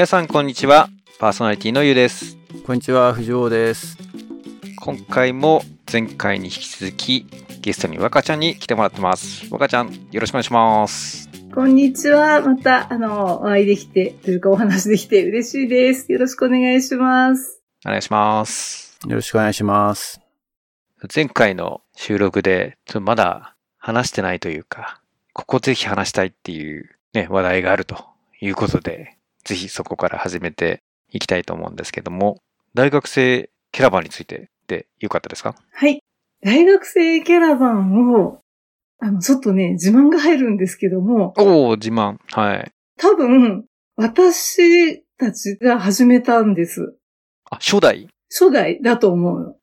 皆さんこんにちは。パーソナリティのゆうです。こんにちは、藤尾です。今回も前回に引き続きゲストに若ちゃんに来てもらってます。若ちゃん、よろしくお願いします。こんにちは。また、あの、お会いできて、というかお話できて嬉しいです。よろしくお願いします。お願いします。よろしくお願いします。前回の収録で、ちょっとまだ話してないというか、ここぜひ話したいっていうね、話題があるということで、ぜひそこから始めていきたいと思うんですけども、大学生キャラバンについてでよかったですか？はい。大学生キャラバンを、あの、ちょっとね、自慢が入るんですけども、おー、自慢。はい。多分、私たちが始めたんです。あ、初代？初代だと思うの。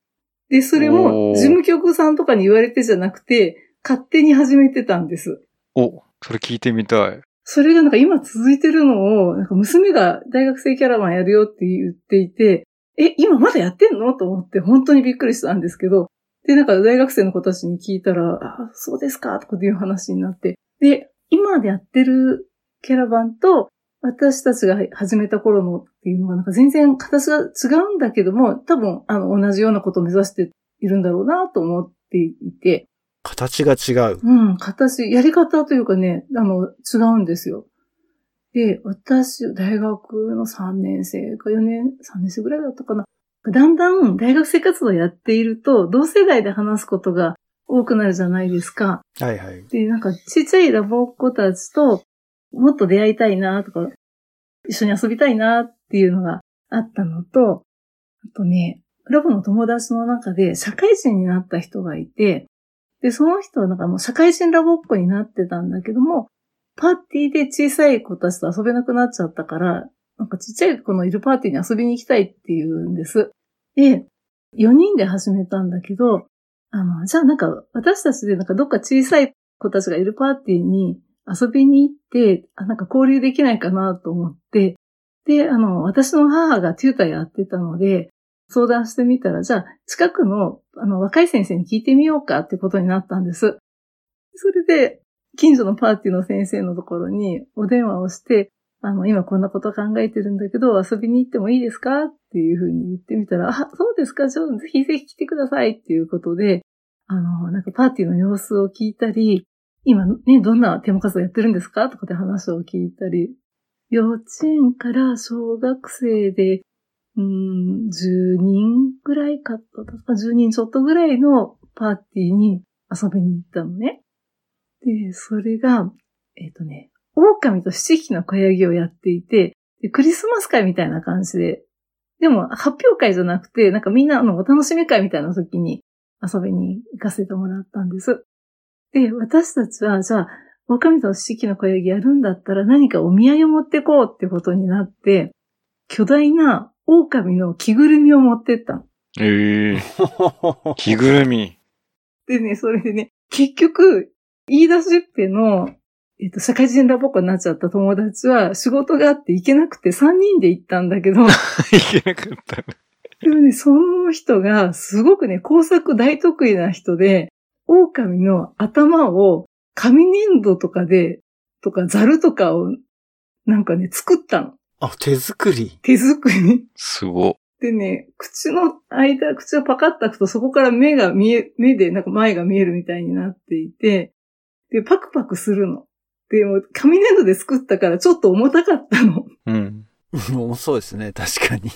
で、それも、事務局さんとかに言われてじゃなくて、勝手に始めてたんです。お、それ聞いてみたい。それがなんか今続いてるのを、なんか娘が大学生キャラバンやるよって言っていて、え、今まだやってんのと思って本当にびっくりしたんですけど、で、なんか大学生の子たちに聞いたら、あ、そうですかとかっていう話になって、で、今でやってるキャラバンと、私たちが始めた頃のっていうのがなんか全然形が違うんだけども、多分あの同じようなことを目指しているんだろうなと思っていて、形が違う。うん、形、やり方というかね、あの、違うんですよ。で、私、大学の3年生か4年、3年生ぐらいだったかな。だんだん大学生活動やっていると、同世代で話すことが多くなるじゃないですか。はいはい。で、なんか、ちっちゃいラボっ子たちと、もっと出会いたいなとか、一緒に遊びたいなっていうのがあったのと、あとね、ラボの友達の中で社会人になった人がいて、で、その人はなんかもう社会人ラボっ子になってたんだけども、パーティーで小さい子たちと遊べなくなっちゃったから、なんかちっちゃい子のいるパーティーに遊びに行きたいっていうんです。で、4人で始めたんだけど、あの、じゃあなんか私たちでなんかどっか小さい子たちがいるパーティーに遊びに行って、あなんか交流できないかなと思って、で、あの、私の母がテューターやってたので、相談してみたら、じゃあ、近くの、あの、若い先生に聞いてみようかってことになったんです。それで、近所のパーティーの先生のところにお電話をして、あの、今こんなこと考えてるんだけど、遊びに行ってもいいですかっていうふうに言ってみたら、あ、そうですか、じゃあ、ぜひぜひ来てくださいっていうことで、あの、なんかパーティーの様子を聞いたり、今ね、どんなテーマ活動やってるんですかとかで話を聞いたり、幼稚園から小学生で、うん、10人ぐらいか、10人ちょっとぐらいのパーティーに遊びに行ったのね。で、それが、えっ、とね、狼と七匹の小ヤギをやっていてで、クリスマス会みたいな感じで、でも発表会じゃなくて、なんかみんなのお楽しみ会みたいな時に遊びに行かせてもらったんです。で、私たちは、じゃあ、狼と七匹の小ヤギやるんだったら何かお土産を持ってこうってことになって、巨大な狼の着ぐるみを持ってったの。ええ 着ぐるみ。でね、それでね、結局、言い出しっぺの、えっと、社会人ラボっ子になっちゃった友達は仕事があって行けなくて3人で行ったんだけど、いけなかった。でもね、その人がすごくね、工作大得意な人で、狼の頭を紙粘土とかで、とかザルとかをなんかね、作ったの。あ、手作り。手作り？すご。でね、口の間、口をパカッと開くとそこから目が見え、目でなんか前が見えるみたいになっていて、で、パクパクするの。でも、紙粘土で作ったからちょっと重たかったの。うん。重 そうですね、確かに。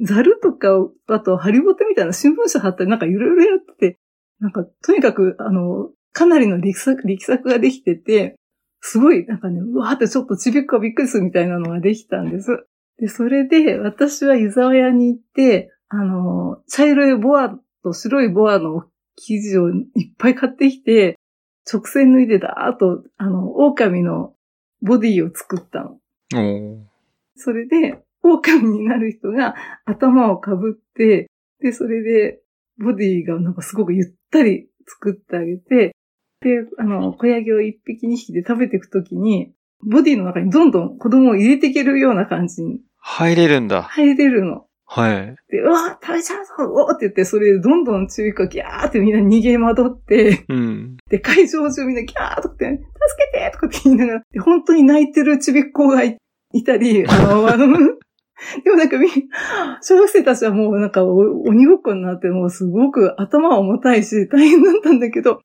ザルとかを、あと、ハリボテみたいな新聞紙貼ったりなんかいろいろやってて、なんか、とにかく、あの、かなりの力作、力作ができてて、すごい、なんかね、うわーってちょっとちびっこがびっくりするみたいなのができたんです。で、それで、私は湯沢屋に行って、あの、茶色いボアと白いボアの生地をいっぱい買ってきて、直線縫いでだーっと、あの、狼のボディを作ったの。それで、狼になる人が頭をかぶって、で、それで、ボディがなんかすごくゆったり作ってあげて、で、あの、小ヤギを一匹二匹で食べていくときに、ボディの中にどんどん子供を入れていけるような感じに入れるんだ。入れるの。はい。で、うわー食べちゃうぞおーって言って、それでどんどんちびっこがギャーってみんな逃げ惑って、うん。で、会場中みんなギャーとかって、助けてとかって言いながら、で本当に泣いてるちびっ子がいいたり、あの、あの、でもなんかみ、小学生たちはもうなんかお鬼ごっこになってもうすごく頭は重たいし大変だったんだけど、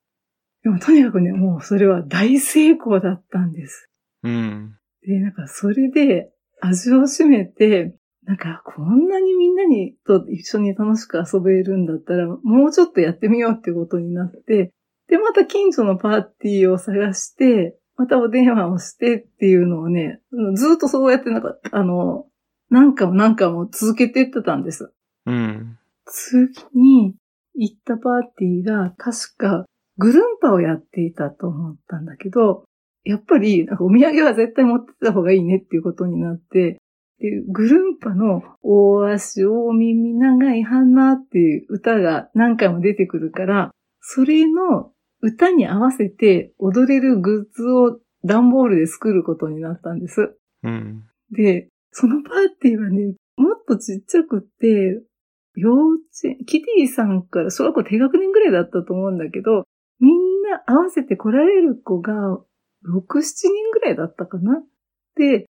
でもとにかくね、もうそれは大成功だったんです。うん。で、なんかそれで味を占めて、なんかこんなにみんなにと一緒に楽しく遊べるんだったら、もうちょっとやってみようってことになって、で、また近所のパーティーを探して、またお電話をしてっていうのをね、ずっとそうやってなんか、あの、何回も何回も続けていってたんです。うん。次に行ったパーティーが確かグルンパをやっていたと思ったんだけど、やっぱりお土産は絶対持ってった方がいいねっていうことになって、でグルンパの大足大耳長い花っていう歌が何回も出てくるから、それの歌に合わせて踊れるグッズを段ボールで作ることになったんです。うん。で、そのパーティーはね、もっとちっちゃくって、幼稚園、キティさんから小学校低学年ぐらいだったと思うんだけど、な合わせて来られる子が6、7人ぐらいだったかな？で、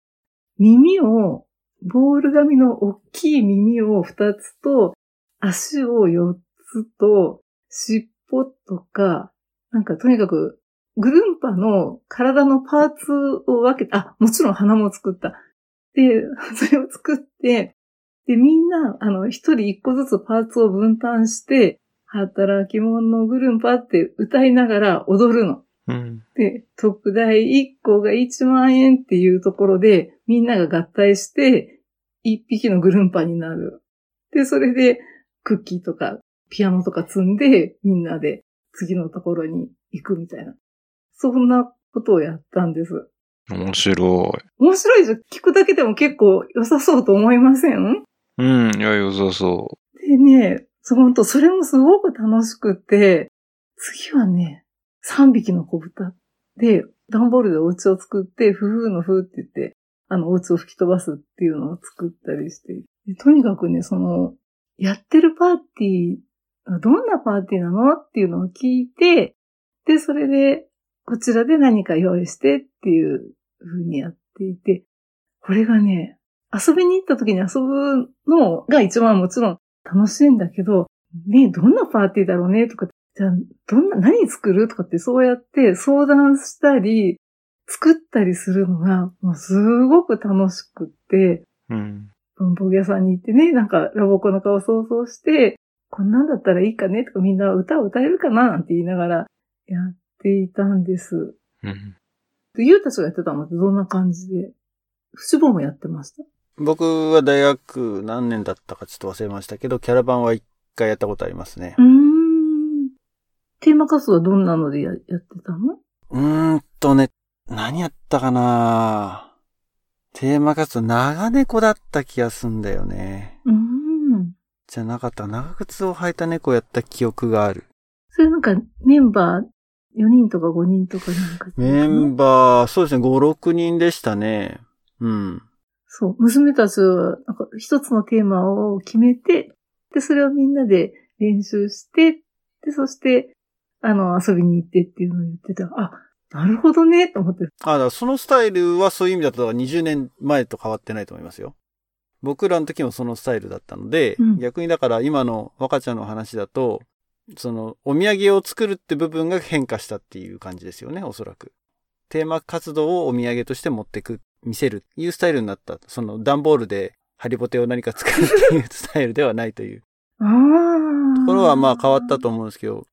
耳を、ボール紙の大きい耳を2つと、足を4つと、尻尾とか、なんかとにかく、グルンパの体のパーツを分けて、あ、もちろん鼻も作った。で、それを作って、で、みんな、あの、一人一個ずつパーツを分担して、働き者のグルンパって歌いながら踊るの。うん。で、特大1個が1万円っていうところで、みんなが合体して、一匹のグルンパになる。で、それで、クッキーとか、ピアノとか積んで、みんなで次のところに行くみたいな。そんなことをやったんです。面白面白いじゃん。聞くだけでも結構良さそうと思いません？い。うん。いや、良さそでね、そう本当それもすごく楽しくて、次はね、3匹の子豚で、段ボールでお家を作って、ふふのふって言って、あの、お家を吹き飛ばすっていうのを作ったりして、とにかくね、その、やってるパーティー、どんなパーティーなのっていうのを聞いて、で、それで、こちらで何か用意してっていう風にやっていて、これがね、遊びに行った時に遊ぶのが一番もちろん楽しいんだけど、ね、どんなパーティーだろうねとか、じゃあ、どんな、何作るとかってそうやって相談したり、作ったりするのが、もうすごく楽しくって、う。うん。文房具屋さんに行ってね、なんかラボコの顔想像して、こんなんだったらいいかねとかみんな歌を歌えるかななんて言いながらやっていたんです。うん。で、ゆうたちがやってたのってどんな感じで、フシボーもやってました。僕は大学何年だったかちょっと忘れましたけど、キャラバンは一回やったことありますねう。ーん。テーマ活動はどんなのでややってたの？うーんとね、何やったかなテーマ活動、長猫だった気がすんだよね。うーん。じゃなかった。長靴を履いた猫やった記憶がある。それなんかメンバー4人とか5人とかなんか。メンバー、そうですね、5、6人でしたね。うん。そう。娘たちは、なんか一つのテーマを決めて、で、それをみんなで練習して、で、そして、あの、遊びに行ってっていうのを言ってた。あ、なるほどね、と思って。あ、だからそのスタイルはそういう意味だと、だから20年前と変わってないと思いますよ。僕らの時もそのスタイルだったので、うん逆にだから今の若ちゃんの話だと、そのお土産を作るって部分が変化したっていう感じですよね、おそらく。テーマ活動をお土産として持ってく、見せるいうスタイルになった。その段ボールでハリボテを何か作るっていうスタイルではないという。ところはまあ変わったと思うんですけど、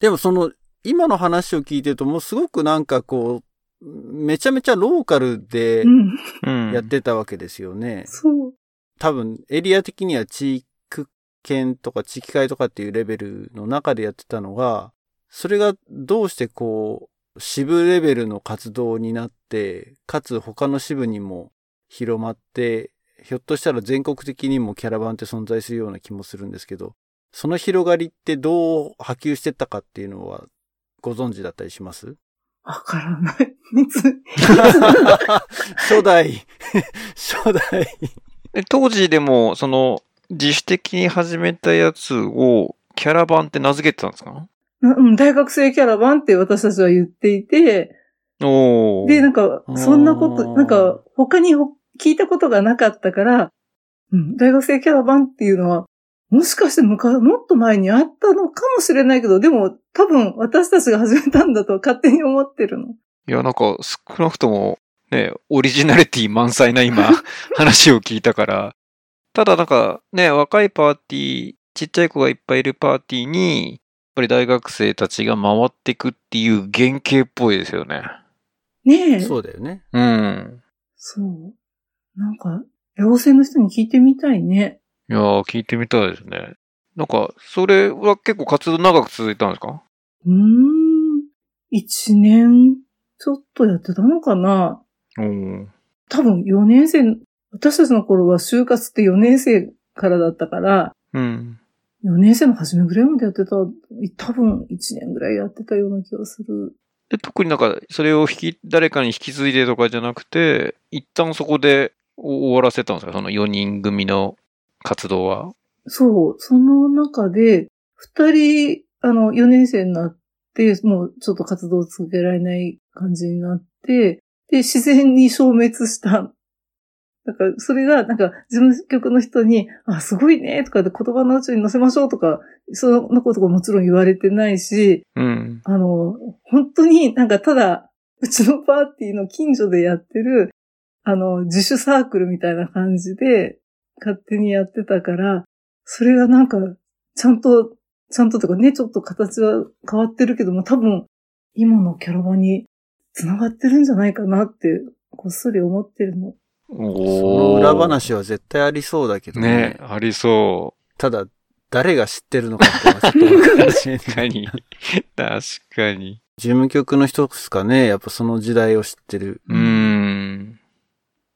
でもその今の話を聞いてるともうすごくなんかこう、めちゃめちゃローカルでうん。うん。やってたわけですよね。そう。多分エリア的には地区圏とか地域会とかっていうレベルの中でやってたのが、それがどうしてこう、支部レベルの活動になって、かつ他の支部にも広まって、ひょっとしたら全国的にもキャラバンって存在するような気もするんですけど、その広がりってどう波及してったかっていうのはご存知だったりします？わからない。いつ、初代、初代。え当時でも、その、自主的に始めたやつを、キャラバンって名付けてたんですか？うん、大学生キャラバンって私たちは言っていて。で、なんか、そんなこと、なんか、他にほ聞いたことがなかったから、うん、大学生キャラバンっていうのは、もしかして昔、もっと前にあったのかもしれないけど、でも多分私たちが始めたんだと勝手に思ってるの。いや、なんか少なくともね、オリジナリティ満載な今、話を聞いたから。ただなんかね、若いパーティー、ちっちゃい子がいっぱいいるパーティーに、ぱり大学生たちが回っていくっていう原型っぽいですよね。ねえ。そうだよね。うん。そう。なんか、寮生の人に聞いてみたいね。いやー、聞いてみたいですね。なんか、それは結構活動長く続いたんですか？うーん。一年ちょっとやってたのかなうん。多分4年生、私たちの頃は就活って4年生からだったから、うん。4年生の初めぐらいまでやってた、多分1年ぐらいやってたような気がする。で、特になんか、それを引き、誰かに引き継いでとかじゃなくて、一旦そこで終わらせたんですか？その4人組の活動は。そう、その中で、2人、あの、4年生になって、もうちょっと活動を続けられない感じになって、で、自然に消滅した。なんか、それが、なんか、事務局の人に、あ、すごいね、とかで言葉のうちに載せましょうとか、そんなことがもちろん言われてないし、うん。あの、本当になんかただ、うちのパーティーの近所でやってる、あの、自主サークルみたいな感じで、勝手にやってたから、それがなんか、ちゃんと、ちゃんととかね、ちょっと形は変わってるけども、多分、今のキャラバンに繋がってるんじゃないかなって、こっそり思ってるの。その裏話は絶対ありそうだけどね。ね、ありそただ、誰が知ってるのかっていうのはちょっとわからない。う。確かに。確かに。事務局の人ですかね。やっぱその時代を知ってる。うーん。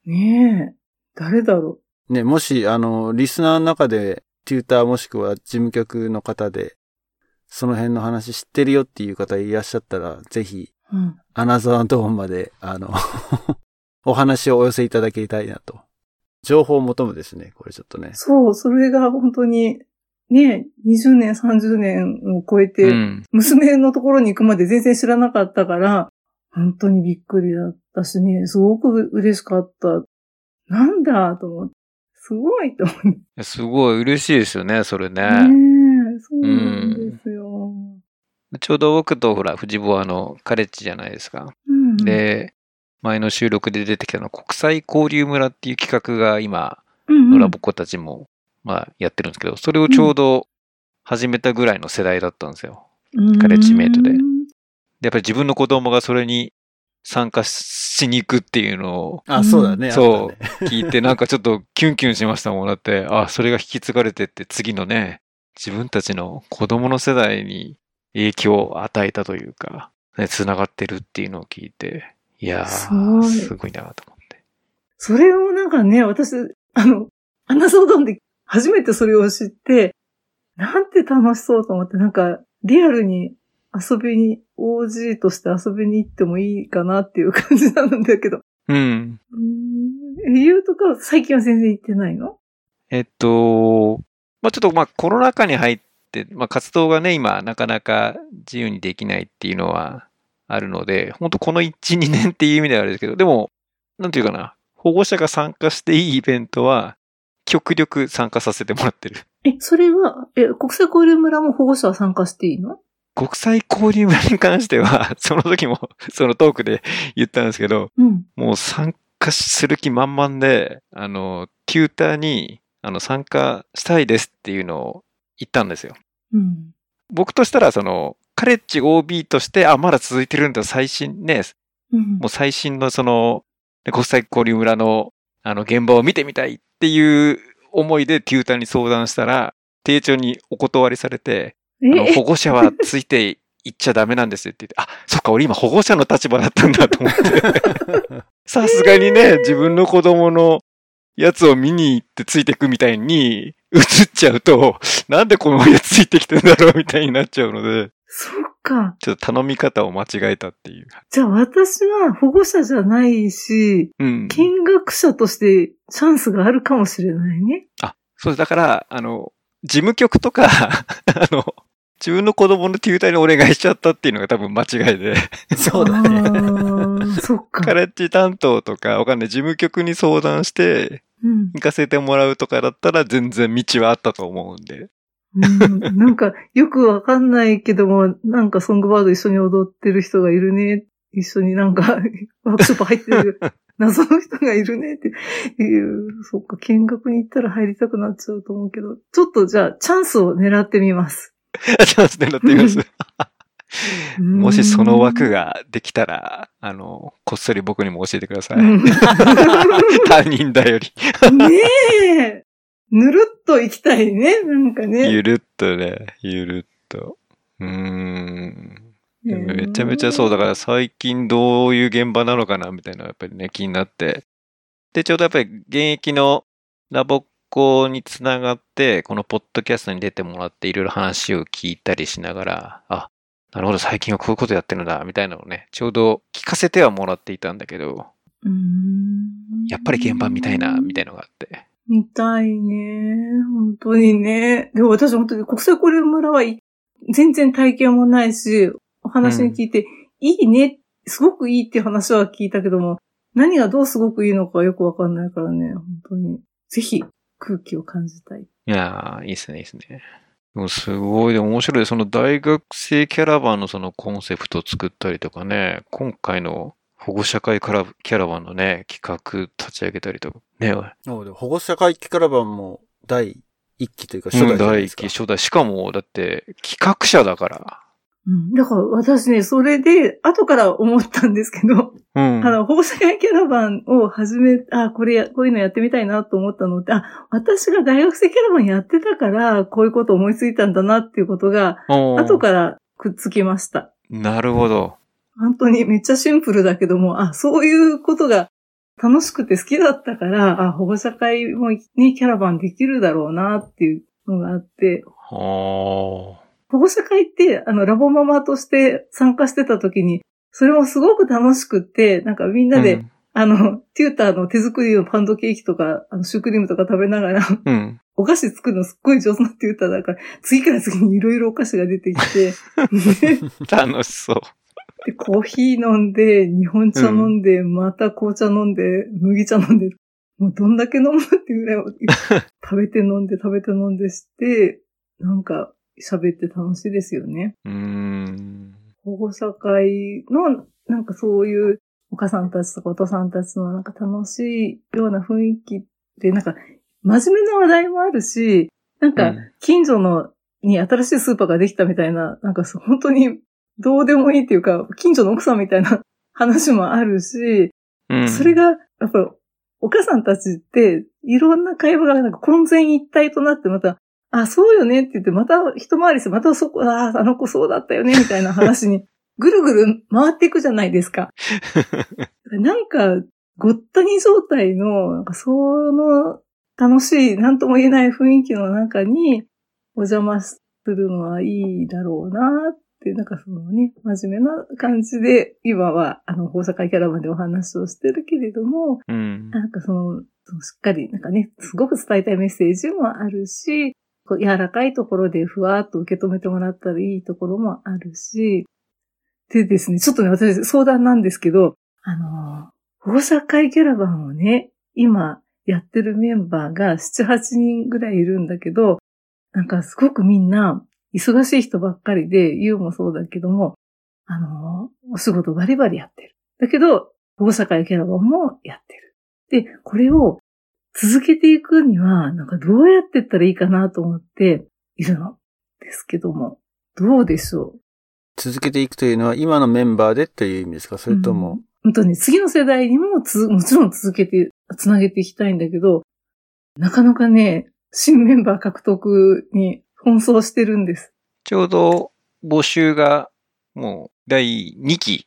ねえ、誰だろね、もし、あの、リスナーの中で、テューターもしくは事務局の方で、その辺の話知ってるよっていう方いらっしゃったら、ぜひ、う。うん。アナザードーンまで、あの、お話をお寄せいただきたいなと。情報を求むですね、これちょっとね。そう、それが本当に、ねえ、20年、30年を超えうて、ん。娘のところに行くまで全然知らなかったから、本当にびっくりだったしね、すごく嬉しかった。なんだと思って。すごいと思って。すごい嬉しいですよね、それね。ねえ、そうなんですよ。ちょうど僕とほら、藤坊はあの、カレッジじゃないですか。うん、で、前の収録で出てきたの、国際交流村っていう企画が今、うんうん、のラボ子たちも、まあ、やってるんですけど、それをちょうど始めたぐらいの世代だったんですよ。カレッジメイトでうんで、やっぱり自分の子供がそれに参加しに行くっていうのをあ、そうだね。そうね聞いて、なんかちょっとキュンキュンしましたもん。だって、あ、それが引き継がれてって、次のね、自分たちの子供の世代に影響を与えたというか、ね、繋がってるっていうのを聞いて、いやすー、ごいすごいなと思って。それをなんかね、私、あの、アナソードンで初めてそれを知って、なんて楽しそうと思って、なんか、リアルに遊びに、OG として遊びに行ってもいいかなっていう感じなんだけど。うん。うーん。理由とかは最近は全然行ってないの？えっと、まあちょっとまあコロナ禍に入って、まあ活動がね、今なかなか自由にできないっていうのはあるので、本当この1、2年っていう意味ではあれですけど、でも、なんていうかな、保護者が参加していいイベントは、極力参加させてもらってる。え、それは、え、国際交流村も保護者は参加していいの？国際交流村に関しては、その時も、そのトークで 言ったんですけど、うん。もう参加する気満々で、あの、テューターに、あの、参加したいですっていうのを言ったんですよ。うん。僕としたら、その、カレッジ OB として、あ、まだ続いてるんだ、最新ね、うん。もう最新のその、ね国際交流村の、あの、現場を見てみたいっていう思いでテューターに相談したら、丁重にお断りされて、あのえ、保護者はついて行っちゃダメなんですよって言って、あ、そっか、俺今保護者の立場だったんだと思って。さすがにね、自分の子供のやつを見に行ってついてくみたいに映っちゃうと、なんでこのやつついてきてんだろうみたいになっちゃうので、そっか。ちょっと頼み方を間違えたっていう。じゃあ私は保護者じゃないし、うん。見学者としてチャンスがあるかもしれないね。あ、そうだから、あの、事務局とか、あの、自分の子供のテューターにお願いしちゃったっていうのが多分間違いで。そうだね。ね。そっか。カレッジ担当とか、わかんない、事務局に相談して、うん行かせてもらうとかだったら全然道はあったと思うんで。うんなんか、よくわかんないけども、なんかソングバード一緒に踊ってる人がいるね。一緒になんか、ワークショップ入ってる 謎の人がいるねっていう、そっか、見学に行ったら入りたくなっちゃうと思うけど、ちょっとじゃあ、チャンスを狙ってみます。チャンス狙ってみます。もしその枠が、ができたら、あの、こっそり僕にも教えてください。うん他人だより。ねえ。ぬるっと行きたいね。なんかね。ゆるっとね、ゆるっと。うーん。めちゃめちゃそうだから最近どういう現場なのかなみたいなやっぱりね気になって。で、ちょうどやっぱり現役のラボっ子につながって、このポッドキャストに出てもらっていろいろ話を聞いたりしながら、あ、なるほど最近はこういうことやってるんだ、みたいなのをね、ちょうど聞かせてはもらっていたんだけど、うーんやっぱり現場見たいな、みたいなのがあって。見たいね。本当にね。でも私本当に国際交流村はい全然体験もないし、お話に聞いて、いいね、すごくいいって話は聞いたけども、何がどうすごくいいのかよくわかんないからね、本当に。ぜひ空気を感じたい。いやー、いいっすね、いいっすね。でもすごい、でも面白い。その大学生キャラバンのそのコンセプトを作ったりとかね、今回の保護者会からキャラバンのね、企画立ち上げたりとか、ね、そうで保護者会キャラバンも第一期というか初うん代じゃないですか。第一期、初代。しかも、だって企画者だから。うん。だから私ね、それで、後から思ったんですけど、うん。あの、保護者会キャラバンを始め、あ、これや、こういうのやってみたいなと思ったのって、あ、私が大学生キャラバンやってたから、こういうこと思いついたんだなっていうことが、後からくっつきました。なるほど。本当にめっちゃシンプルだけども、あ、そういうことが楽しくて好きだったから、あ、保護者会もね、キャラバンできるだろうなっていうのがあって、は保護者会って、あの、ラボママとして参加してた時に、それもすごく楽しくって、なんかみんあ。なで、うんあの、テューターの手作りのパンドケーキとか、あの、シュークリームとか食べながら、うん。お菓子作るのすっごい上手なテューターだから、次から次にいろいろお菓子が出てきて、で 楽しそう。でコーヒー飲んで、日本茶飲んで、また紅茶飲んで、麦茶飲んで、もうどんだけ飲むっていうぐらい、食べて飲んで食べて飲んでして、なんか喋って楽しいですよね。うーん。保護者会の、なんかそういうお母さんたちとかお父さんたちのなんか楽しいような雰囲気で、なんか真面目な話題もあるし、なんかうん近所のに新しいスーパーができたみたいな、なんかそう本当にどうでもいいっていうか、近所の奥さんみたいな 話もあるし、うん。それが、やっぱお母さんたちって、いろんな会話がなんか混然一体となってまた、あ、そうよねって言って、また一回りして、またそこ、ああ、あの子そうだったよね、みたいな話に、ぐるぐる回っていくじゃないですか。なんか、ごったに状態の、なんかその楽しい、なんとも言えない雰囲気の中にお邪魔するのはいいだろうなって、なんかそのね、真面目な感じで、今は、あの、大阪キャラバンでお話をしてるけれども、うん。なんかその、そのしっかり、なんかね、すごく伝えたいメッセージもあるし、こう柔らかいところでふわっと受け止めてもらったらいいところもあるし、でですね、ちょっとね、私相談なんですけど、あの、保護者会キャラバンをね、今やってるメンバーが7、8人ぐらいいるんだけど、なんかすごくみんな忙しい人ばっかりで、ユウもそうだけども、あの、お仕事バリバリやってる。だけど、保護者会キャラバンもやってる。で、これを続けていくには、なんかどうやっていったらいいかなと思っているのですけども、どうでしょう？続けていくというのは今のメンバーでという意味ですか？それとも、本当に次の世代にもつ、もちろん続けて、つなげていきたいんだけど、なかなかね、新メンバー獲得に奔走してるんです。ちょうど募集がもう第2期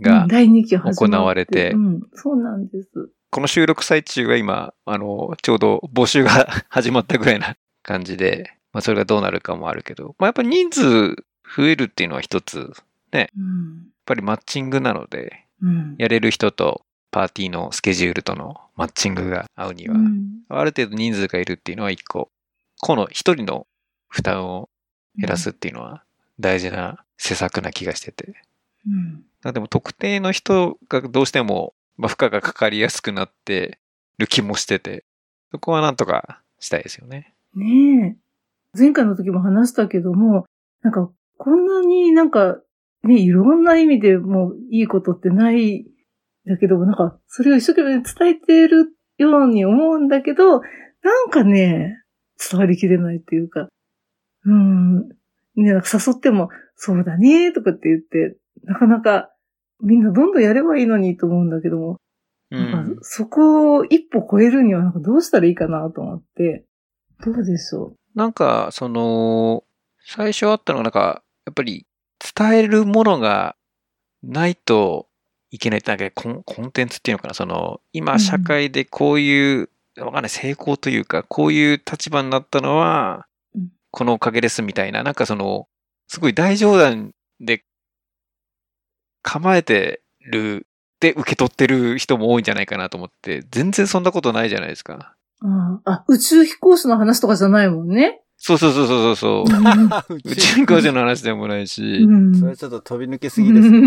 が行われてうん、そうなんです。この収録最中が今、あの、ちょうど募集が始まったぐらいな感じで、まあそれがどうなるかもあるけど、まあやっぱり人数増えるっていうのは一つ、やっうん。ぱりマッチングなので、うん。やれる人とパーティーのスケジュールとのマッチングが合うには、ある程度人数がいるっていうのは一個、この一人の負担を減らすっていうのは大事な施策な気がしてて。うん。でも特定の人がどうしても、まあ、負荷がかかりやすくなってる気もしてて、そこはなんとかしたいですよね。ねえ。前回の時も話したけども、なんか、こんなになんか、ね、いろんな意味でもういいことってないだけども、なんか、それを一生懸命伝えているように思うんだけど、なんかね、伝わりきれないっていうか、うん、ね、なんか誘っても、そうだね、とかって言って、なかなか、みんなどんどんやればいいのにと思うんだけども、うなんかそこを一歩超えるにはなんかどうしたらいいかなと思って、どうでしょなんか、その、最初あったのがなんか、やっぱり伝えるものがないといけないって、なんかコンコンテンツっていうのかな、その、今うん社会でこういう、わかんない、成功というか、こういう立場になったのはうん、このおかげですみたいな、なんかその、すごい大冗談で構えてるで受け取ってる人も多いんじゃないかなと思って、全然そんなことないじゃないですか。う。あああ、宇宙飛行士の話とかじゃないもんね。そうそうそうそうそう。う 宇宙飛行士の話でもないし、ん。それはちょっと飛び抜けすぎですね。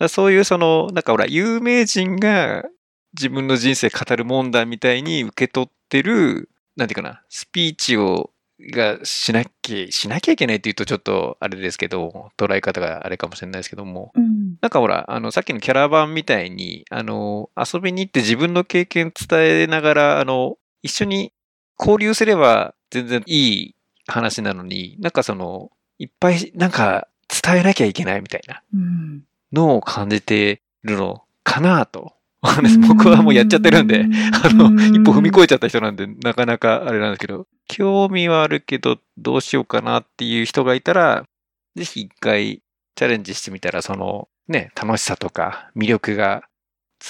うん。そういうその、なんかほら、有名人が自分の人生語る問題みたいに受け取ってる、なんていうかな、スピーチを、がしなきゃ、しなきゃいけないって言うとちょっとあれですけど、捉え方があれかもしれないですけども、うん。なんかほら、あの、さっきのキャラバンみたいに、あの、遊びに行って自分の経験伝えながら、あの、一緒に交流すれば全然いい話なのに、なんかその、いっぱいなんか伝えなきゃいけないみたいなうん。のを感じてるのかなと。僕はもうやっちゃってるんで、あの、一歩踏み越えちゃった人なんで、なかなかあれなんですけど、興味はあるけど、どうしようかなっていう人がいたら、ぜひ一回チャレンジしてみたら、その、ね、楽しさとか魅力が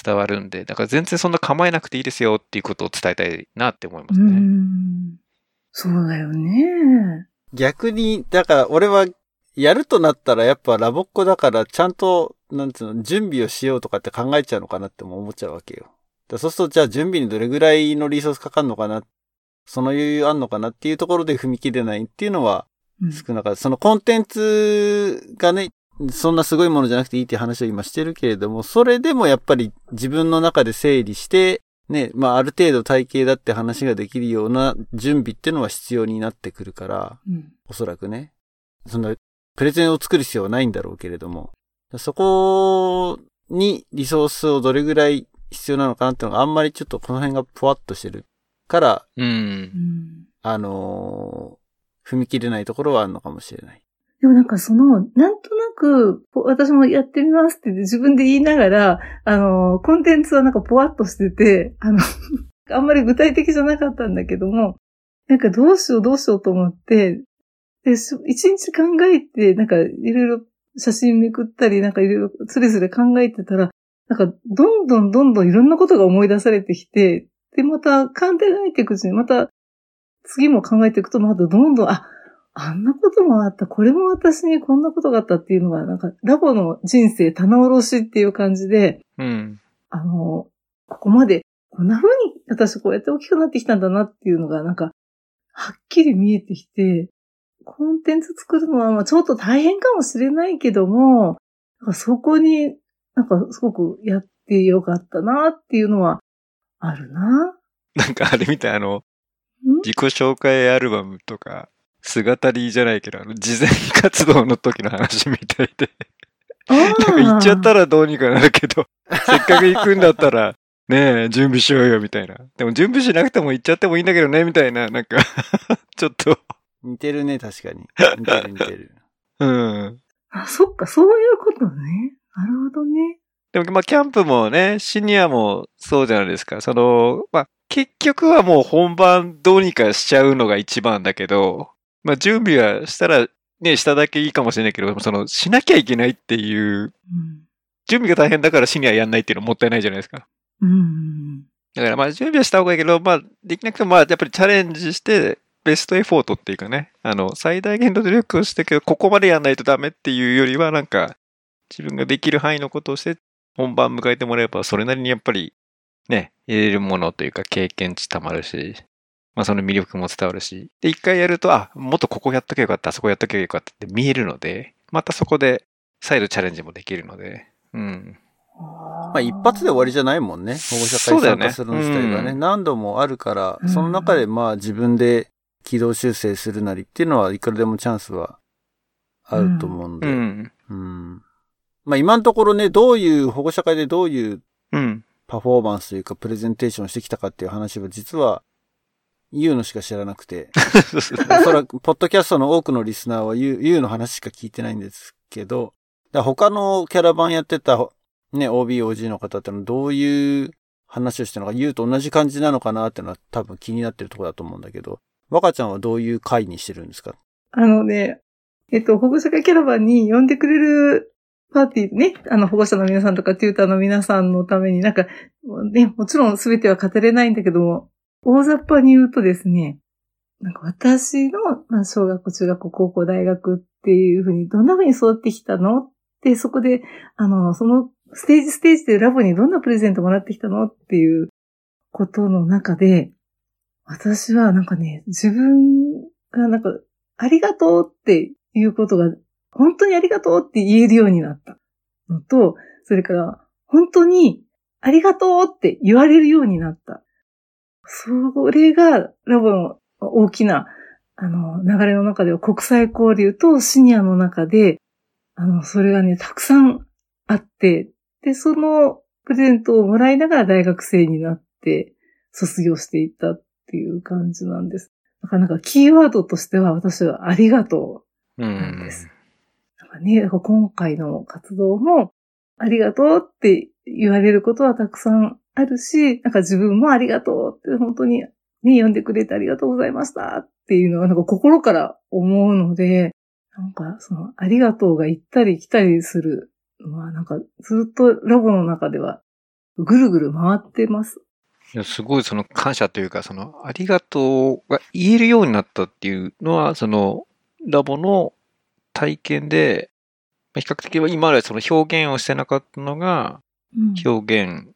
伝わるんで、だから全然そんな構えなくていいですよっていうことを伝えたいなって思いまうすね。ん。そうだよね。逆に、だから俺は、やるとなったらやっぱラボっ子だからちゃんと、なんつうの、準備をしようとかって考えちゃうのかなっても思っちゃうわけよ。だそうするとじゃあ準備にどれぐらいのリソースかかるのかな、その余裕あんのかなっていうところで踏み切れないっていうのはうん少なかった。そのコンテンツがね、そんなすごいものじゃなくていいっていう話を今してるけれども、それでもやっぱり自分の中で整理して、ね、まあある程度体系だって話ができるような準備っていうのは必要になってくるから、うん。おそらくね。そんな、プレゼンを作る必要はないんだろうけれども、そこにリソースをどれぐらい必要なのかなっていうのがあんまりちょっとこの辺がぽわっとしてるから、うんう。ん。あのー踏み切れないところはあるのかもしれない。でもなんかその、なんとなく、ぽ私もやってみますって自分で言いながら、あの、コンテンツはなんかぽわっとしてて、あの、あんまり具体的じゃなかったんだけども、なんかどうしようどうしようと思って、で、し一日考えて、なんかいろいろ写真めくったり、なんかいろいろつれつれ考えてたら、なんかどんどんどんどんいろんなことが思い出されてきて、で、また考えていくうちに、また次も考えていくと、またどんどん、あ、あんなこともあった、これも私にこんなことがあったっていうのが、なんか、ラボの人生棚卸しっていう感じで、うん。あの、ここまで、こんな風に私こうやって大きくなってきたんだなっていうのが、なんか、はっきり見えてきて、コンテンツ作るのはまあちょっと大変かもしれないけども、なんかそこになんかすごくやってよかったなっていうのはあるな。なんかあれみたい、あの、ん？自己紹介アルバムとか、姿りじゃないけど、あの、事前活動の時の話みたいで。あなんか行っちゃったら。らどうにかなるけど、せっかく行くんだったら、ねえ、準備しようよ、みたいな。でも準備しなくても行っちゃってもいいんだけどね、みたいな、なんか、ちょっと、似てるね、確かに。似てる似てる。うん。あ、そっか、そういうことね。なるほどね。でも、まあ、キャンプもね、シニアもそうじゃないですか。その、まあ、結局はもう本番どうにかしちゃうのが一番だけど、まあ、準備はしたら、ね、しただけいいかもしれないけど、その、しなきゃいけないっていう、うん。準備が大変だからシニアやんないっていうのもったいないじゃないですか。うん。だからまあ準備はした方がいいけど、まあできなくてもまあやっぱりチャレンジしてベストエフォートっていうかね、あの最大限の努力をしてけど、ここまでやんないとダメっていうよりはなんか自分ができる範囲のことをして本番迎えてもらえばそれなりにやっぱりね、入れるものというか経験値たまるし、まあその魅力も伝わるし、で一回やると、あ、もっとここやっとけばよかった、あそこやっとけばよかったって見えるので、またそこで再度チャレンジもできるので、うん。まあ一発で終わりじゃないもんね。保護者会参加するの自体がね。うん何度もあるからう、んその中でまあ自分で軌道修正するなりっていうのはいくらでもチャンスはあると思うんで。ううん。ん。まあ今のところね、どういう、保護者会でどういううん。パフォーマンスというかプレゼンテーションをしてきたかっていう話は実は、ユウのしか知らなくて、おそらく、ポッドキャストの多くのリスナーはユウユウの話しか聞いてないんですけど、他のキャラバンやってた、ね、OB、OG の方ってのはどういう話をしてるのか、ユウと同じ感じなのかなっていうのは多分気になってるところだと思うんだけど、若ちゃんはどういう会にしてるんですか？あのね、えっと、保護者会キャラバンに呼んでくれるパーティーね、あの、保護者の皆さんとか、テューターの皆さんのためになんか、ね、もちろん全ては語れないんだけども、大雑把に言うとですね、なんか私の、まあ、小学校、中学校、高校、大学っていうふうに、どんなふうに育ってきたの？って、そこで、あの、そのステージステージでラボにどんなプレゼントもらってきたの？っていうことの中で、私はなんかね、自分がなんか、ありがとうっていうことが、本当にありがとうって言えるようになったのと、それから、本当にありがとうって言われるようになった。それが、ラボの大きな、あの、流れの中では国際交流とシニアの中で、あの、それがね、たくさんあって、で、そのプレゼントをもらいながら大学生になって、卒業していったっていう感じなんです。だかなかキーワードとしては私はありがとうなんです。なんかね、今回の活動もありがとうって言われることはたくさんあるし、なんか自分もありがとうって本当にね、読んでくれてありがとうございましたっていうのはなんか心から思うので、なんかそのありがとうが行ったり来たりするのはなんかずっとラボの中ではぐるぐる回ってます。すごいその感謝というか、そのありがとうが言えるようになったっていうのは、そのラボの体験で、まあ比較的今までその表現をしてなかったのが、うん表現、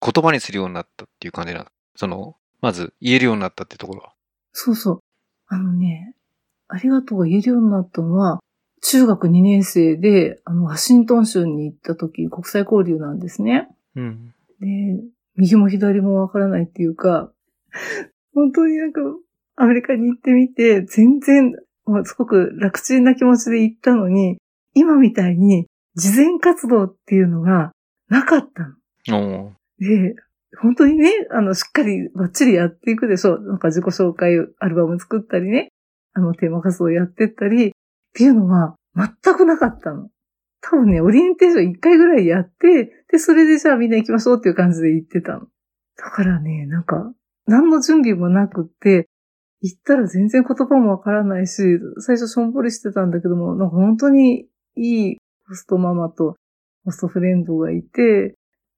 言葉にするようになったっていう感じなの。その、まず言えるようになったってところは。そうそう。あのね、ありがとうが言えるようになったのは、中学2年生で、あの、ワシントン州に行った時、国際交流なんですね。うん。で、右も左もわからないっていうか、本当になんか、アメリカに行ってみて、全然、もうすごく楽ちんな気持ちで行ったのに、今みたいに、事前活動っていうのがなかったの。で、本当にね、あの、しっかりバッチリやっていくでしょ。なんか自己紹介アルバム作ったりね、あの、テーマ活動やってったり、っていうのは全くなかったの。多分ね、オリエンテーション一回ぐらいやって、で、それでじゃあみんな行きましょうっていう感じで行ってたの。だからね、なんか、何の準備もなくって、行ったら全然言葉もわからないし、最初しょんぼりしてたんだけども、なんか本当にいいホストママとホストフレンドがいて、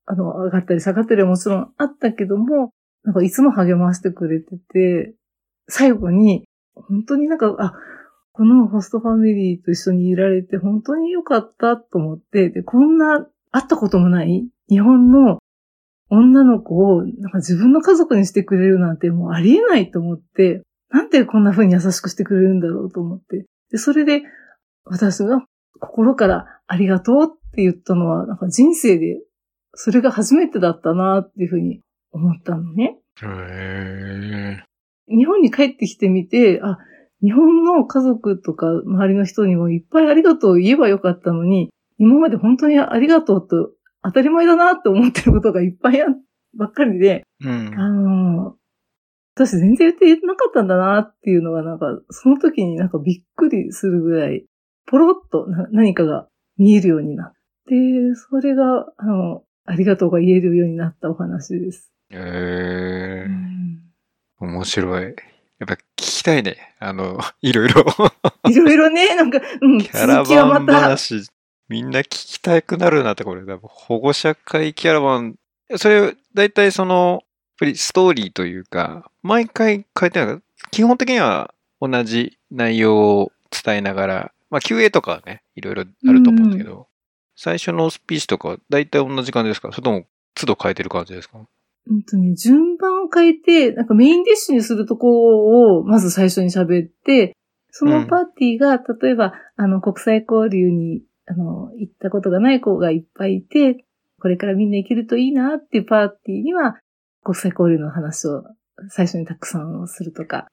あの、上がったり下がったりはもちろんあったけども、なんかいつも励ましてくれてて、最後に、本当になんか、あ、このホストファミリーと一緒にいられて本当に良かったと思って、で、こんな会ったこともない日本の女の子をなんか自分の家族にしてくれるなんてもうありえないと思って、なんでこんな風に優しくしてくれるんだろうと思って。で、それで私が心からありがとうって言ったのは、なんか人生でそれが初めてだったなっていうふうに思ったのね。へ日本に帰ってきてみて、あ、日本の家族とか周りの人にもいっぱいありがとう言えばよかったのに、今まで本当にありがとうと当たり前だなって思ってることがいっぱいあばっかりで、ーうん。あの、私全然言ってなかったんだなっていうのがなんか、その時になんかびっくりするぐらい、ポロッとな何かが見えるようになって、それが、あの、ありがとうが言えるようになったお話です。へうーん面白い。やっぱ聞きたいね。あの、いろいろ。いろいろね、なんか、うん、キャラバン話、みんな聞きたくなるなって、これ。多分保護者会キャラバン。それ、だいたいその、ぱりストーリーというか、毎回書いてない基本的には同じ内容を伝えながら、まあ QA とかはね、いろいろあると思うんですけど、最初のスピーチとか、だいたい同じ感じですか？それとも、都度変えてる感じですか？うんとね、順番を変えて、なんかメインディッシュにするとこを、まず最初に喋って、そのパーティーが、例えば、あの、国際交流にあの、行ったことがない子がいっぱいいて、これからみんな行けるといいなっていうパーティーには、国際交流の話を最初にたくさんするとか。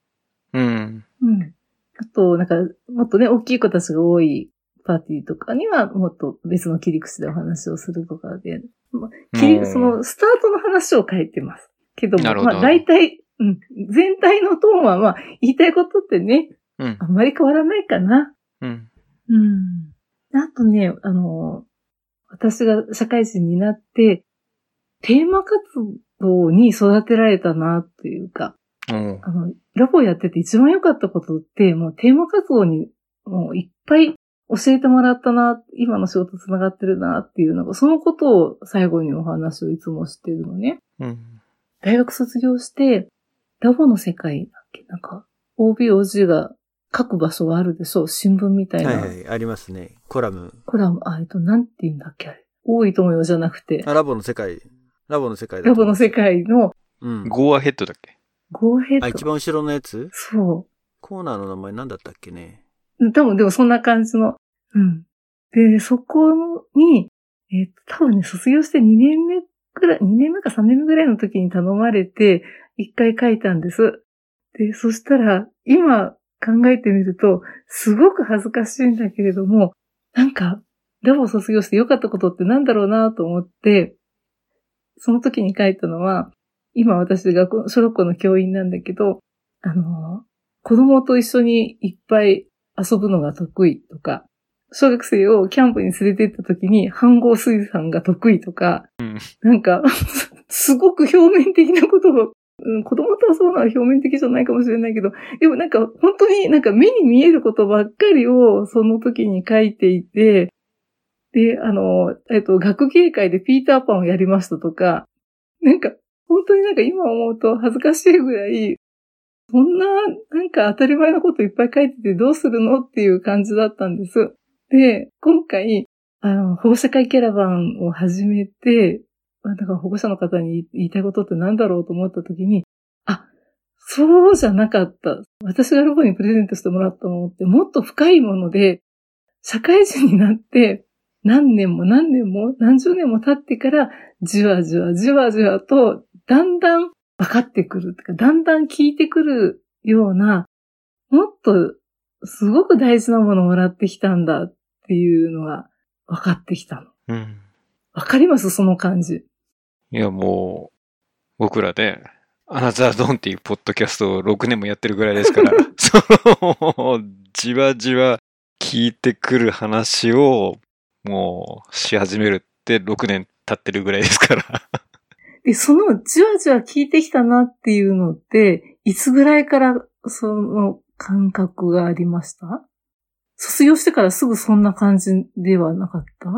うん。うん。あと、なんか、もっとね、大きい子たちが多いパーティーとかには、もっと別の切り口でお話をするとかで、まあ切りうんその、スタートの話を書いてます。けども、どまあ、大体、うん、全体のトーンは、まあ、言いたいことってね、うん。あんまり変わらないかな。うん。うん。あとね、あの、私が社会人になって、テーマ活動に育てられたな、というか、うん。あの、ラボやってて一番良かったことって、もうテーマ活動にもういっぱい教えてもらったな、今の仕事つながってるなっていうのが、そのことを最後にお話をいつもしてるのね。うん。大学卒業して、ラボの世界だっけなんか、OB、OG が書く場所があるでしょう？新聞みたいな。はいはい、ありますね。コラム。コラム、あ、えっと、なんて言うんだっけあれ。多いともよじゃなくて、あ、ラボの世界。ラボの世界だラボの世。界のうん。ゴーアヘッドだっけ？ゴーヘッあ、一ド。番後ろのやつ？そコーナーの名前なんだったっけね。う。多分でもそんな感じの。うん。で、そこに、えっと、多分ね、卒業して2年目くらい、2年目か3年目ぐらいの時に頼まれて、一回書いたんです。で、そしたら、今考えてみると、すごく恥ずかしいんだけれども、なんか、ラボを卒業して良かったことってなんだろうなと思って、その時に書いたのは、今私が小学校の教員なんだけど、あの、子供と一緒にいっぱい遊ぶのが得意とか、小学生をキャンプに連れて行った時に飯合水産が得意とか、うん。なんか、すごく表面的なことを、うん、子供と遊ぶのは表面的じゃないかもしれないけど、でもなんか本当になんか目に見えることばっかりをその時に書いていて、で、あの、えっと、学芸会でピーターパンをやりましたとか、なんか、本当になんか今思うと恥ずかしいぐらい、そんな、なんか当たり前のこといっぱい書いててどうするのっていう感じだったんです。で、今回、あの、保護者会キャラバンを始めて、まあだから保護者の方に言いたいことって何だろうと思った時に、あ、そうじゃなかった。私がロボにプレゼントしてもらったものってもっと深いもので、社会人になって何年も何年も何十年も経ってから、じわじわじわじわと、だんだん分かってくるだんだん聞いてくるような、もっとすごく大事なものもらってきたんだっていうのが分かってきたの。うん。わかります？その感じ。いや、もう、僕らね、アナザードーンっていうポッドキャストを6年もやってるぐらいですから、その、じわじわ聞いてくる話を、もう、し始めるって6年経ってるぐらいですから。で、そのじわじわ聞いてきたなっていうのって、いつぐらいからその感覚がありました？卒業してからすぐそんな感じではなかった？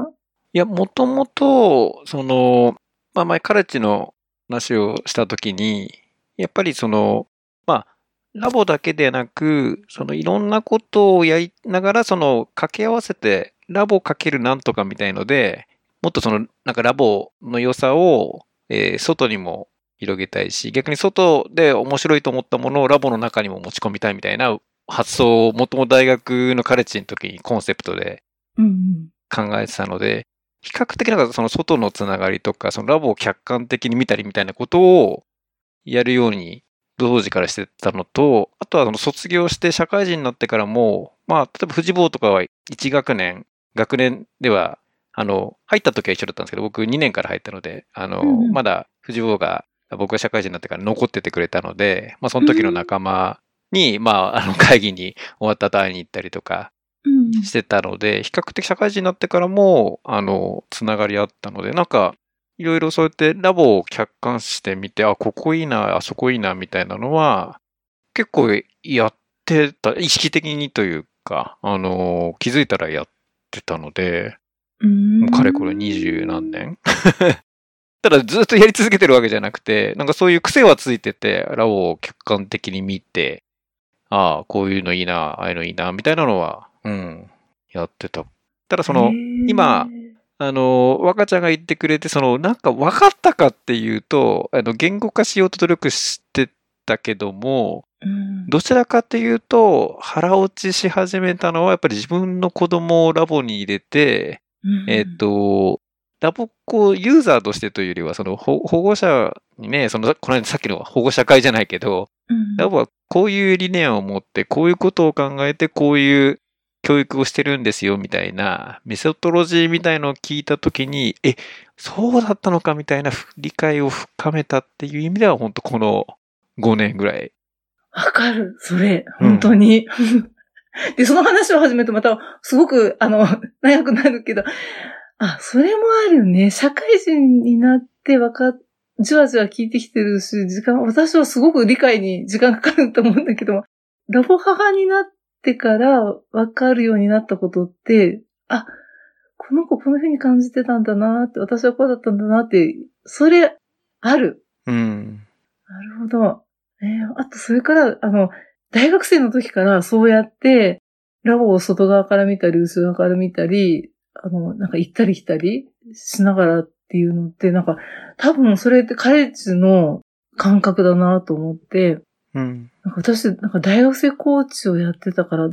いや、もともと、その、まあ前カレッジの話をしたときに、やっぱりその、まあ、ラボだけでなく、そのいろんなことをやりながら、その掛け合わせて、ラボかけるなんとかみたいので、もっとその、なんかラボの良さを、えー外にも広げたいし、逆に外で面白いと思ったものをラボの中にも持ち込みたいみたいな発想を、もともと大学のカレッジの時にコンセプトで。考えてたので、比較的なんかその外のつながりとか、そのラボを客観的に見たりみたいなことをやるように同時からしてたのと、あとはその卒業して社会人になってからも、まあ、例えば富士坊とかは1学年、学年では、あの、入った時は一緒だったんですけど、僕2年から入ったので、あの、うんうん。まだ富士坊が僕が社会人になってから残っててくれたので、まあ、その時の仲間に、まあ、あの、会議に終わった後会いに行ったりとか、うん。してたので、比較的社会人になってからも、あの、つながりあったので、なんか、いろいろそうやってラボを客観視してみて、あ、ここいいな、あそこいいな、みたいなのは、結構やってた、意識的にというか、あの、気づいたらやってたので、うん。もうかれこれ二十何年。ただずっとやり続けてるわけじゃなくて、なんかそういう癖はついてて、ラボを客観的に見て、ああ、こういうのいいな、ああいうのいいな、みたいなのは、うん、やってた。ただその、今、あの、若ちゃんが言ってくれて、その、なんか分かったかっていうと、あの、言語化しようと努力してったけども、うん。どちらかというと、腹落ちし始めたのは、やっぱり自分の子供をラボに入れて、うん。えっ、と、ラボっ子ユーザーとしてというよりは、その保保護者にね、その、この間さっきの保護者会じゃないけど、うん。ラボはこういう理念を持って、こういうことを考えて、こういう教育をしてるんですよ、みたいな、メソトロジーみたいのを聞いたときに、え、そうだったのかみたいな理解を深めたっていう意味では、本当この5年ぐらい。わかる。それ、うん本当に。で、その話を始めるとまた、すごく、あの、長くなるけど、あ、それもあるね。社会人になってわかっ、じわじわ聞いてきてるし、時間、私はすごく理解に時間かかると思うんだけど、ラボ母になってからわかるようになったことって、あ、この子この風に感じてたんだなって、私はこうだったんだなって、それ、ある。うん。なるほど。えーあと、それから、あの、大学生の時からそうやって、ラボを外側から見たり、後ろ側から見たり、あの、なんか行ったり来たりしながらっていうのって、なんか、多分それってカレッジの感覚だなと思って、うん。なんか私、なんか大学生コーチをやってたから、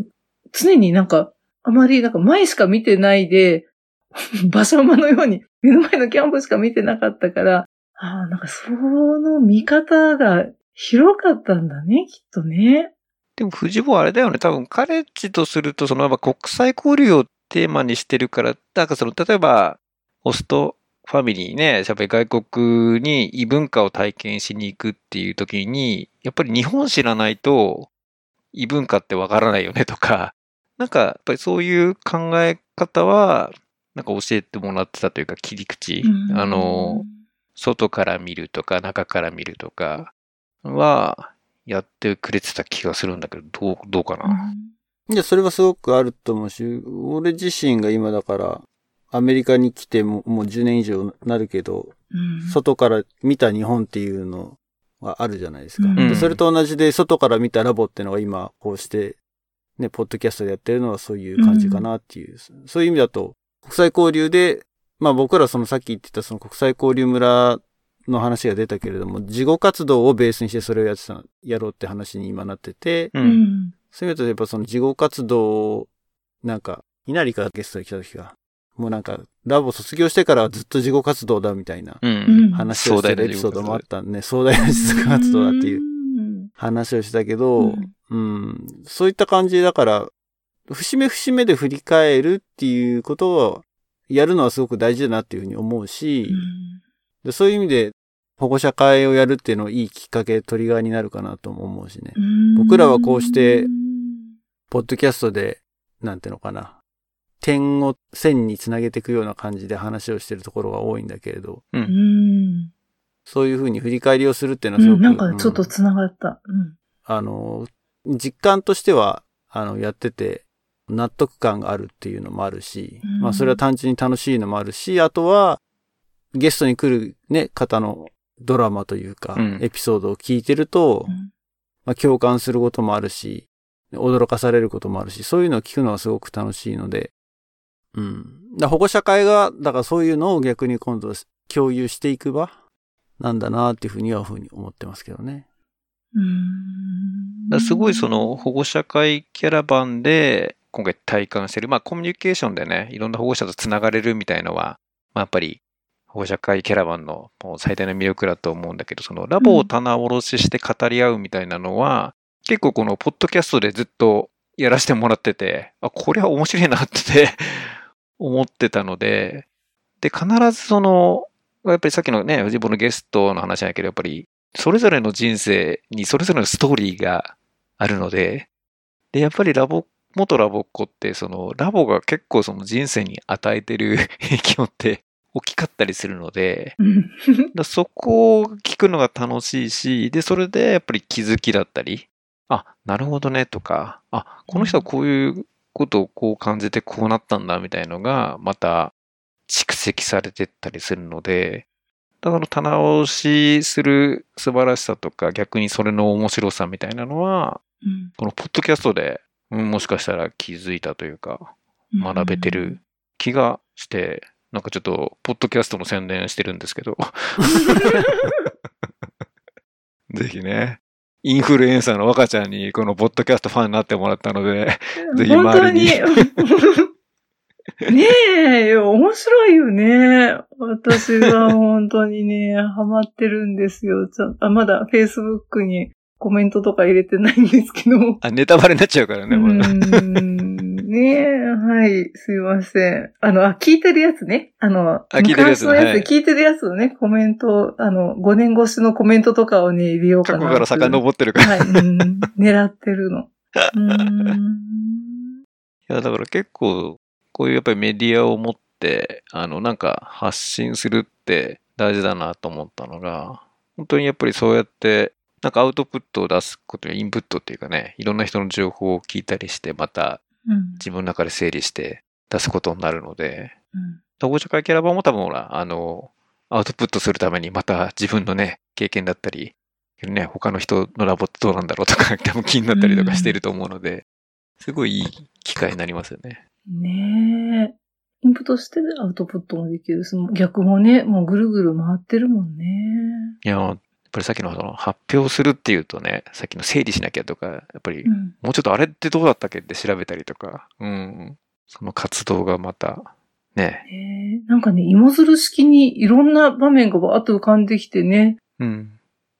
常になんか、あまりなんか前しか見てないで、馬車馬のように目の前のキャンプしか見てなかったから、ああ、なんかその見方が広かったんだね、きっとね。でも、藤坊あれだよね。多分、カレッジとすると、その、やっぱ国際交流をテーマにしてるから、なんかその、例えば、ホストファミリーね、やっぱり外国に異文化を体験しに行くっていう時に、やっぱり日本知らないと異文化ってわからないよねとか、なんか、やっぱりそういう考え方は、なんか教えてもらってたというか、切り口。あの、外から見るとか、中から見るとかは、やってくれてた気がするんだけど、どう、どうかうな。ん、いや、それはすごくあると思うし、俺自身が今だから、アメリカに来てももう10年以上なるけど、うん、外から見た日本っていうのはあるじゃないですか。うんでそれと同じで、外から見たラボっていうのが今、こうして、ね、ポッドキャストでやってるのはそういう感じかなっていう。そういう意味だと、国際交流で、まあ僕らそのさっき言ってたその国際交流村の話が出たけれども、事後活動をベースにしてそれをやってた、やろうって話に今なってて、う。うんん。そういう意味だとやっぱその事後活動を、なんか、稲荷がゲストに来た時が、もうなんか、ラボ卒業してからはずっと事後活動だみたいなうん。話をしてるエピソードもあったんで、壮大な実活動だっていううん。話をしたけど、うんうん、そういった感じだから、節目節目で振り返るっていうことをやるのはすごく大事だなっていうふうに思うし、でそういう意味で保護者会をやるっていうのはいいきっかけ、トリガーになるかなとも思うしね。うん僕らはこうしてポッドキャストで、なんていうのかな、点を線につなげていくような感じで話をしてるところが多いんだけれど、う。うんん。そういうふうに振り返りをするっていうのうん、はすごく、なんかちょっとうん繋がった。うん。あの、実感としては、あの、やってて、納得感があるっていうのもあるし、うんまあそれは単純に楽しいのもあるし、あとは、ゲストに来るね、方のドラマというか、うんエピソードを聞いてると、うんまあ共感することもあるし、驚かされることもあるし、そういうのを聞くのはすごく楽しいので、うん。だ保護者会が、だからそういうのを逆に今度共有していく場なんだなっていうふうにはふうに思ってますけどね。うんすごいその保護者会キャラバンで今回体感してる、まあコミュニケーションでね、いろんな保護者とつながれるみたいのは、まあやっぱり保護者会キャラバンのもう最大の魅力だと思うんだけど、そのラボを棚卸しして語り合うみたいなのは、結構このポッドキャストでずっとやらせてもらってて、あ、これは面白いなって 思ってたので、で、必ずその、やっぱりさっきのね、藤本のゲストの話じゃないけど、やっぱりそれぞれの人生にそれぞれのストーリーがあるので、で、やっぱりラボ、元ラボっ子って、その、ラボが結構その人生に与えてる 影響って大きかったりするので、そこを聞くのが楽しいし、で、それでやっぱり気づきだったり、あ、なるほどねとか、あ、この人はこういうことをこう感じてこうなったんだみたいのが、また蓄積されてったりするので、だから棚押しする素晴らしさとか、逆にそれの面白さみたいなのは、うん。このポッドキャストで、うんもしかしたら気づいたというか、学べてる気がして、なんかちょっと、ポッドキャストの宣伝してるんですけど。ぜひね、インフルエンサーの若ちゃんにこのポッドキャストファンになってもらったので、ぜひ周りにに。ねえ、面白いよね。私は本当にね、ハマってるんですよ。ちょあまだ Facebook にコメントとか入れてないんですけど。あ、ネタバレになっちゃうからね、うこれ ねえ、はい、すいません。あの、あ、聞いてるやつね。あの、聞いてるやつ昔のやつはいで聞いてるやつのね、コメント、あの、5年越しのコメントとかをね、入れようかな過去から。遡ってるから。いはい、うん狙ってるの。うーん。や、だから結構、こういうやっぱりメディアを持って、あの、なんか発信するって大事だなと思ったのが、本当にやっぱりそうやって、なんかアウトプットを出すことやインプットっていうかね、いろんな人の情報を聞いたりして、またうん自分の中で整理して出すことになるので、うん保護者会キャラバンも多分ほら、あの、アウトプットするためにまた自分のね、経験だったり、ね、他の人のラボってどうなんだろうとか、多分気になったりとかしてると思うので、すごいいい機会になりますよね。ねえ。インプットしてアウトプットもできるし、逆もね、もうぐるぐる回ってるもんね。いや、ぱりさっきのその発表するっていうとね、さっきの整理しなきゃとか、やっぱりうん。もうちょっとあれってどうだったっけって調べたりとか、うん。その活動がまた、ね、なんかね、芋づる式にいろんな場面がバーッと浮かんできてね。うん。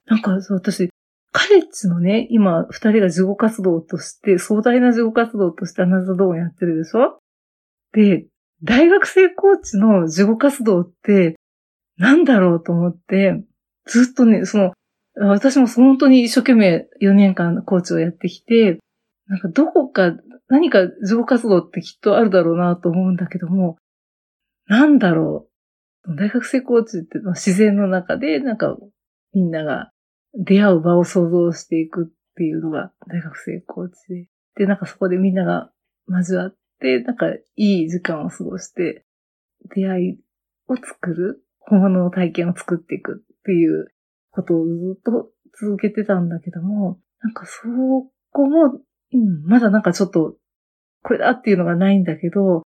なんかそう、私、カレッジのね、今、二人が事後活動として、壮大な事後活動としてアナザードーンやってるでしょ？で、大学生コーチの事後活動って、なんだろうと思って、ずっとね、その、私も本当に一生懸命4年間コーチをやってきて、なんかどこか、何か事後活動ってきっとあるだろうなと思うんだけども、なんだろう。大学生コーチって自然の中で、なんかみんなが出会う場を想像していくっていうのが大学生コーチで。で、なんかそこでみんなが交わって、なんかいい時間を過ごして、出会いを作る、本物の体験を作っていくっていうことをずっと続けてたんだけども、なんかそこも、うん、まだなんかちょっと、これだっていうのがないんだけど、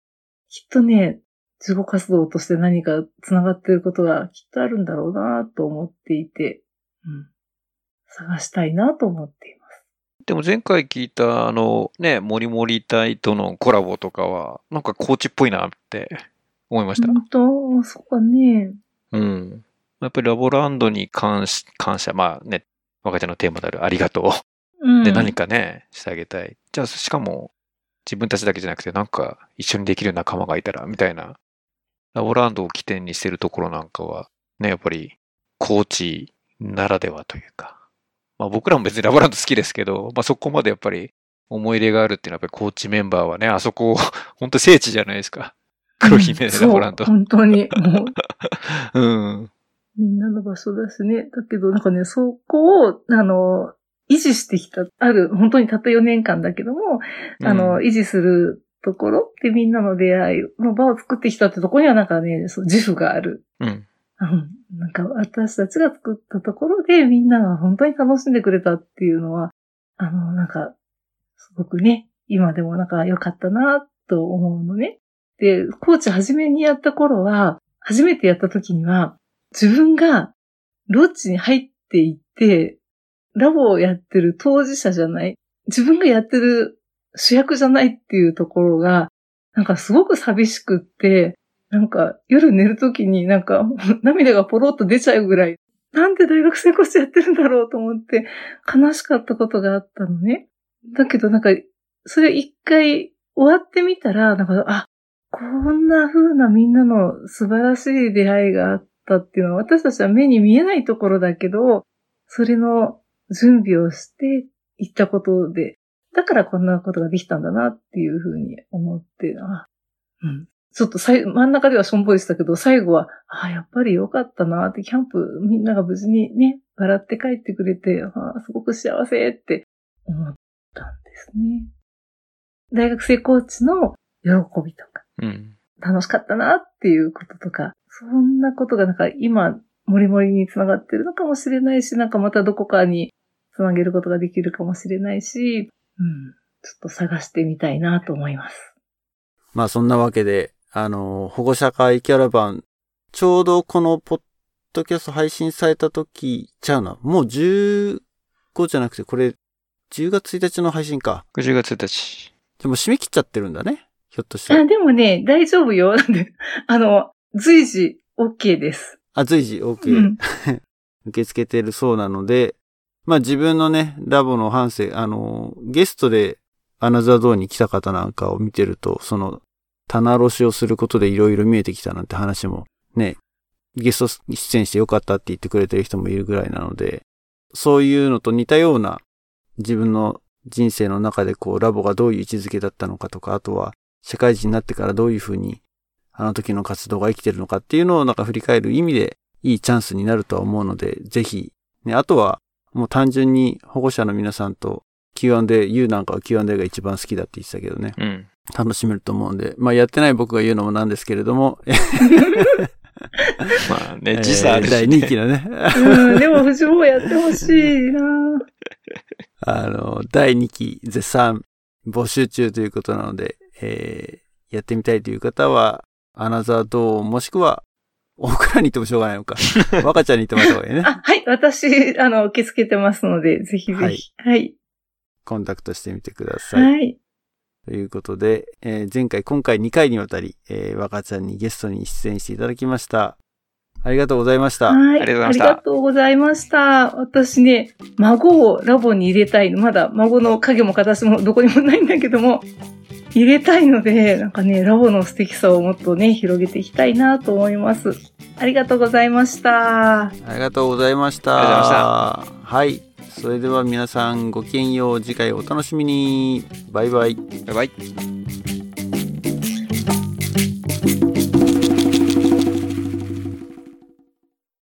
きっとね、自己活動として何か繋がっていることがきっとあるんだろうなと思っていて、うん、探したいなと思っています。でも前回聞いたあのね、モリモリ隊とのコラボとかは、なんかコーチっぽいなって思いました。本当？そうかね。うん。やっぱりラボランドに関し、感謝、まあね、若ちゃんのテーマであるありがとう。で、何かね、してあげたい。じゃあ、しかも、自分たちだけじゃなくて、なんか一緒にできる仲間がいたら、みたいな。ラボランドを起点にしてるところなんかは、ね、やっぱり、コーチならではというか。まあ僕らも別にラボランド好きですけど、まあそこまでやっぱり思い入れがあるっていうのは、やっぱりコーチメンバーはね、あそこ、本当聖地じゃないですか。黒姫うんラボランド。そう本当に。もう、うん。みんなの場所だしね。だけど、なんかね、そこを、あの、維持してきた、ある、本当にたった4年間だけども、あの、うん維持するところでみんなの出会いの場を作ってきたってところにはなんかね、そう自負がある。うん。うん。なんか私たちが作ったところでみんなが本当に楽しんでくれたっていうのは、あの、なんか、すごくね、今でもなんか良かったなと思うのね。で、コーチ初めにやった頃は、初めてやった時には、自分がロッジに入っていって、ラボをやってる当事者じゃない、自分がやってる主役じゃないっていうところが、なんかすごく寂しくって、なんか夜寝るときになんか涙がポロッと出ちゃうぐらい、なんで大学生コーチやってるんだろうと思って悲しかったことがあったのね。だけどなんか、それ一回終わってみたら、なんか、あ、こんな風なみんなの素晴らしい出会いがあってたっていうのは私たちは目に見えないところだけど、それの準備をして行ったことで、だからこんなことができたんだなっていうふうに思って、あうん、ちょっとさい真ん中ではしょんぼりしたけど、最後は、あやっぱり良かったなって、キャンプみんなが無事にね、笑って帰ってくれて、あすごく幸せって思ったんですね。大学生コーチの喜びとか、うん。楽しかったなっていうこととか、そんなことがなんか今、もりもりにつながってるのかもしれないし、なんかまたどこかにつなげることができるかもしれないし、うん、ちょっと探してみたいなと思います。まあそんなわけで、あの、保護者会キャラバン、ちょうどこのポッドキャスト配信された時ちゃうな。もう10後じゃなくて、これ、10月1日の配信か。10月1日。でも締め切っちゃってるんだね。ひょっとしたらあ。でもね、大丈夫よ。あの、随時 OK です。あ、随時 OK。うん。受け付けてるそうなので、まあ自分のね、ラボの反省、あの、ゲストでアナザードーンに来た方なんかを見てると、その、棚卸しをすることでいろいろ見えてきたなんて話もね、ゲスト出演してよかったって言ってくれてる人もいるぐらいなので、そういうのと似たような自分の人生の中でこうラボがどういう位置づけだったのかとか、あとは社会人になってからどういうふうにあの時の活動が生きてるのかっていうのをなんか振り返る意味でいいチャンスになるとは思うので、ぜひ、ね、あとはもう単純に保護者の皆さんと Q&A、U なんかは Q&A が一番好きだって言ってたけどね、うん。楽しめると思うんで、まあやってない僕が言うのもなんですけれども、まあね、時差あるし、ね。第2期のね、うん、でも藤本やってほしいな。あの、第2期絶賛募集中ということなので、えーやってみたいという方は、アナザードーンもしくは、大倉に行ってもしょうがないのか。若ちゃんに行ってもらった方がいいね。あ、はい、私、あの、受け付けてますので、ぜひぜひ。はい。コンタクトしてみてください。はい。ということで、えー前回、今回2回にわたり、えー若ちゃんにゲストに出演していただきました。ありがとうございました。はい。ありがとうございましたありがとうございました。私ね、孫をラボに入れたいの。まだ孫の影も形もどこにもないんだけども、入れたいので、なんかね、ラボの素敵さをもっとね、広げていきたいなと思います。ありがとうございました。ありがとうございました。ありがとうございました。はい。それでは皆さんごきげんよう。次回お楽しみに。バイバイ。バイバイ。